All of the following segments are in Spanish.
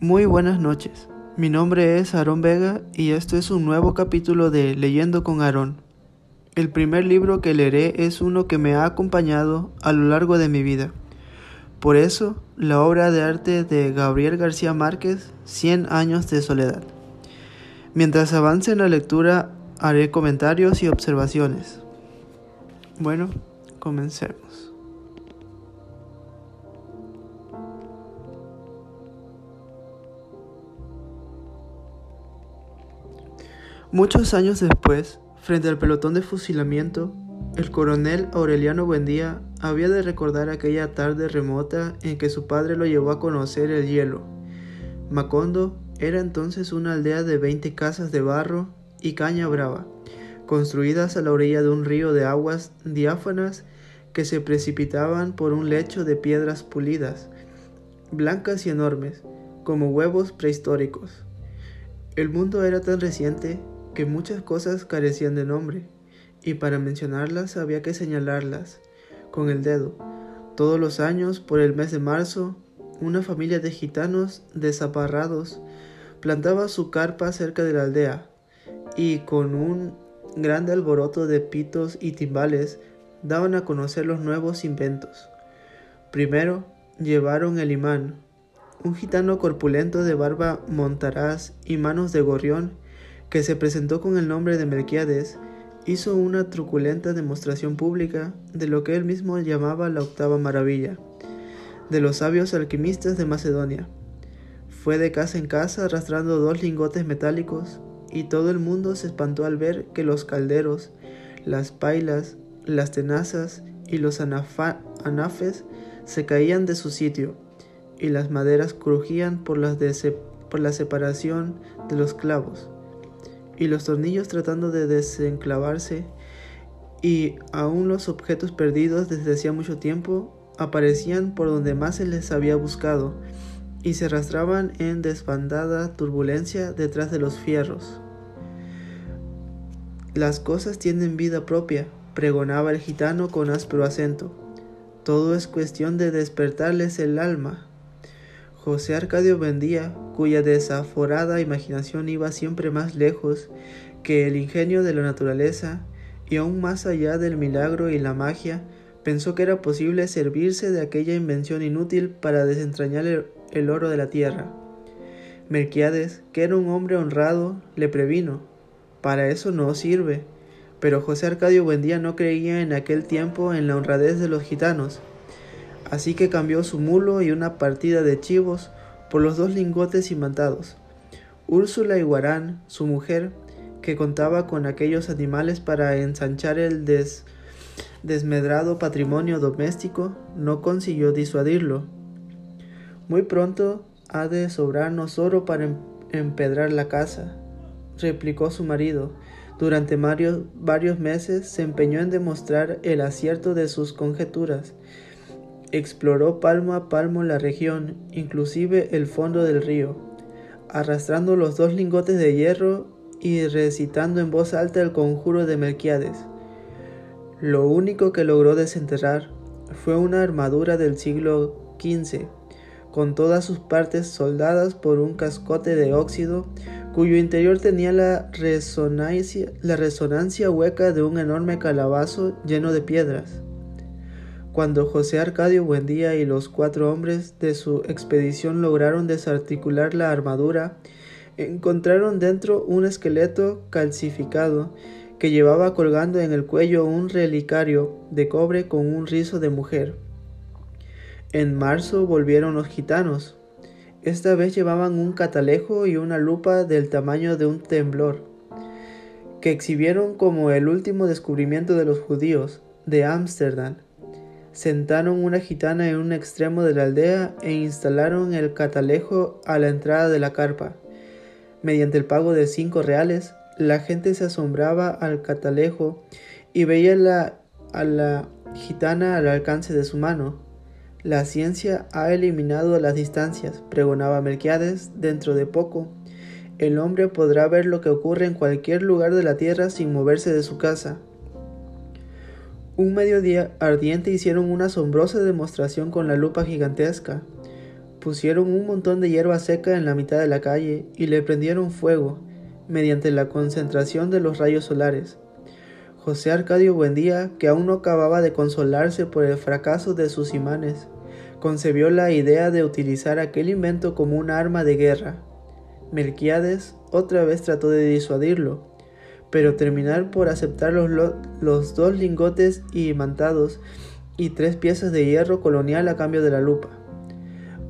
Muy buenas noches. Mi nombre es Aarón Vega y esto es un nuevo capítulo de Leyendo con Aarón. El primer libro que leeré es uno que me ha acompañado a lo largo de mi vida. Por eso, la obra de arte de Gabriel García Márquez, Cien años de soledad. Mientras avance en la lectura, haré comentarios y observaciones. Bueno, comencemos. Muchos años después, frente al pelotón de fusilamiento, el coronel Aureliano Buendía había de recordar aquella tarde remota en que su padre lo llevó a conocer el hielo. Macondo era entonces una aldea de veinte casas de barro y caña brava, construidas a la orilla de un río de aguas diáfanas que se precipitaban por un lecho de piedras pulidas, blancas y enormes, como huevos prehistóricos. El mundo era tan reciente que muchas cosas carecían de nombre, y para mencionarlas había que señalarlas con el dedo. Todos los años, por el mes de marzo, una familia de gitanos desaparrados plantaba su carpa cerca de la aldea, y con un grande alboroto de pitos y timbales daban a conocer los nuevos inventos. Primero llevaron el imán, un gitano corpulento de barba montaraz y manos de gorrión, que se presentó con el nombre de Melquiades, hizo una truculenta demostración pública de lo que él mismo llamaba la octava maravilla, de los sabios alquimistas de Macedonia. Fue de casa en casa arrastrando dos lingotes metálicos, y todo el mundo se espantó al ver que los calderos, las pailas, las tenazas y los anafes se caían de su sitio, y las maderas crujían por, por la separación de los clavos y los tornillos tratando de desenclavarse y aún los objetos perdidos desde hacía mucho tiempo aparecían por donde más se les había buscado y se arrastraban en desbandada turbulencia detrás de los fierros. Las cosas tienen vida propia, pregonaba el gitano con áspero acento. Todo es cuestión de despertarles el alma. José Arcadio Bendía, cuya desaforada imaginación iba siempre más lejos que el ingenio de la naturaleza y aún más allá del milagro y la magia, pensó que era posible servirse de aquella invención inútil para desentrañar el, oro de la tierra. Melquiades, que era un hombre honrado, le previno, para eso no sirve. Pero José Arcadio Buendía no creía en aquel tiempo en la honradez de los gitanos, así que cambió su mulo y una partida de chivos por los dos lingotes imantados. Úrsula Guarán, su mujer, que contaba con aquellos animales para ensanchar el desmedrado patrimonio doméstico, no consiguió disuadirlo. Muy pronto ha de sobrarnos oro para em-, empedrar la casa, replicó su marido. Durante varios meses se empeñó en demostrar el acierto de sus conjeturas, Exploró palmo a palmo la región, inclusive el fondo del río, arrastrando los dos lingotes de hierro y recitando en voz alta el conjuro de Melquiades. Lo único que logró desenterrar fue una armadura del siglo XV, con todas sus partes soldadas por un cascote de óxido cuyo interior tenía la resonancia, la resonancia hueca de un enorme calabazo lleno de piedras. Cuando José Arcadio Buendía y los cuatro hombres de su expedición lograron desarticular la armadura, encontraron dentro un esqueleto calcificado que llevaba colgando en el cuello un relicario de cobre con un rizo de mujer. En marzo volvieron los gitanos. Esta vez llevaban un catalejo y una lupa del tamaño de un temblor, que exhibieron como el último descubrimiento de los judíos de Ámsterdam sentaron una gitana en un extremo de la aldea e instalaron el catalejo a la entrada de la carpa. Mediante el pago de cinco reales, la gente se asombraba al catalejo y veía a la gitana al alcance de su mano. La ciencia ha eliminado las distancias, pregonaba Melquiades, dentro de poco. El hombre podrá ver lo que ocurre en cualquier lugar de la tierra sin moverse de su casa. Un mediodía ardiente hicieron una asombrosa demostración con la lupa gigantesca. Pusieron un montón de hierba seca en la mitad de la calle y le prendieron fuego mediante la concentración de los rayos solares. José Arcadio Buendía, que aún no acababa de consolarse por el fracaso de sus imanes, concebió la idea de utilizar aquel invento como un arma de guerra. Melquiades otra vez trató de disuadirlo, pero terminar por aceptar los, los dos lingotes imantados y tres piezas de hierro colonial a cambio de la lupa.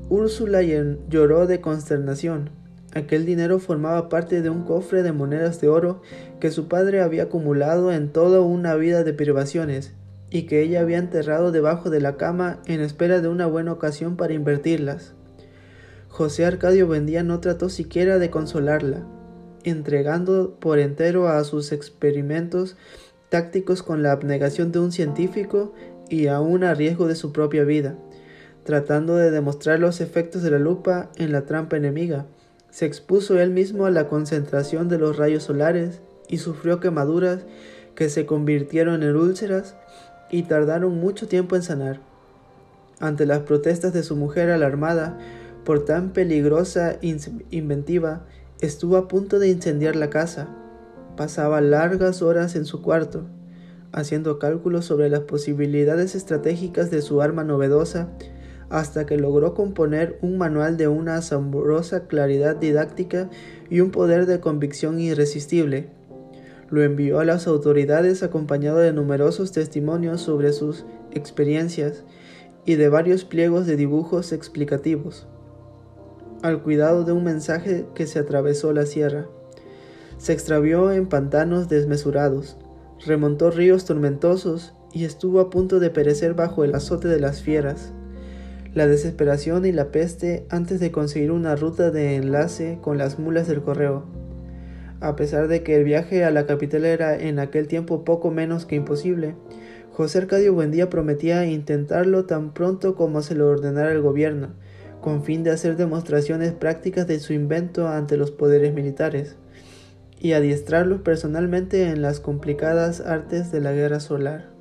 Úrsula lloró de consternación. Aquel dinero formaba parte de un cofre de monedas de oro que su padre había acumulado en toda una vida de privaciones y que ella había enterrado debajo de la cama en espera de una buena ocasión para invertirlas. José Arcadio Bendía no trató siquiera de consolarla, entregando por entero a sus experimentos tácticos con la abnegación de un científico y aún a riesgo de su propia vida, tratando de demostrar los efectos de la lupa en la trampa enemiga. Se expuso él mismo a la concentración de los rayos solares y sufrió quemaduras que se convirtieron en úlceras y tardaron mucho tiempo en sanar. Ante las protestas de su mujer alarmada, por tan peligrosa inventiva, estuvo a punto de incendiar la casa. Pasaba largas horas en su cuarto, haciendo cálculos sobre las posibilidades estratégicas de su arma novedosa, hasta que logró componer un manual de una asombrosa claridad didáctica y un poder de convicción irresistible. Lo envió a las autoridades acompañado de numerosos testimonios sobre sus experiencias y de varios pliegos de dibujos explicativos al cuidado de un mensaje que se atravesó la sierra. Se extravió en pantanos desmesurados, remontó ríos tormentosos y estuvo a punto de perecer bajo el azote de las fieras. La desesperación y la peste antes de conseguir una ruta de enlace con las mulas del correo. A pesar de que el viaje a la capital era en aquel tiempo poco menos que imposible, José Arcadio Buendía prometía intentarlo tan pronto como se lo ordenara el gobierno, con fin de hacer demostraciones prácticas de su invento ante los poderes militares y adiestrarlos personalmente en las complicadas artes de la guerra solar.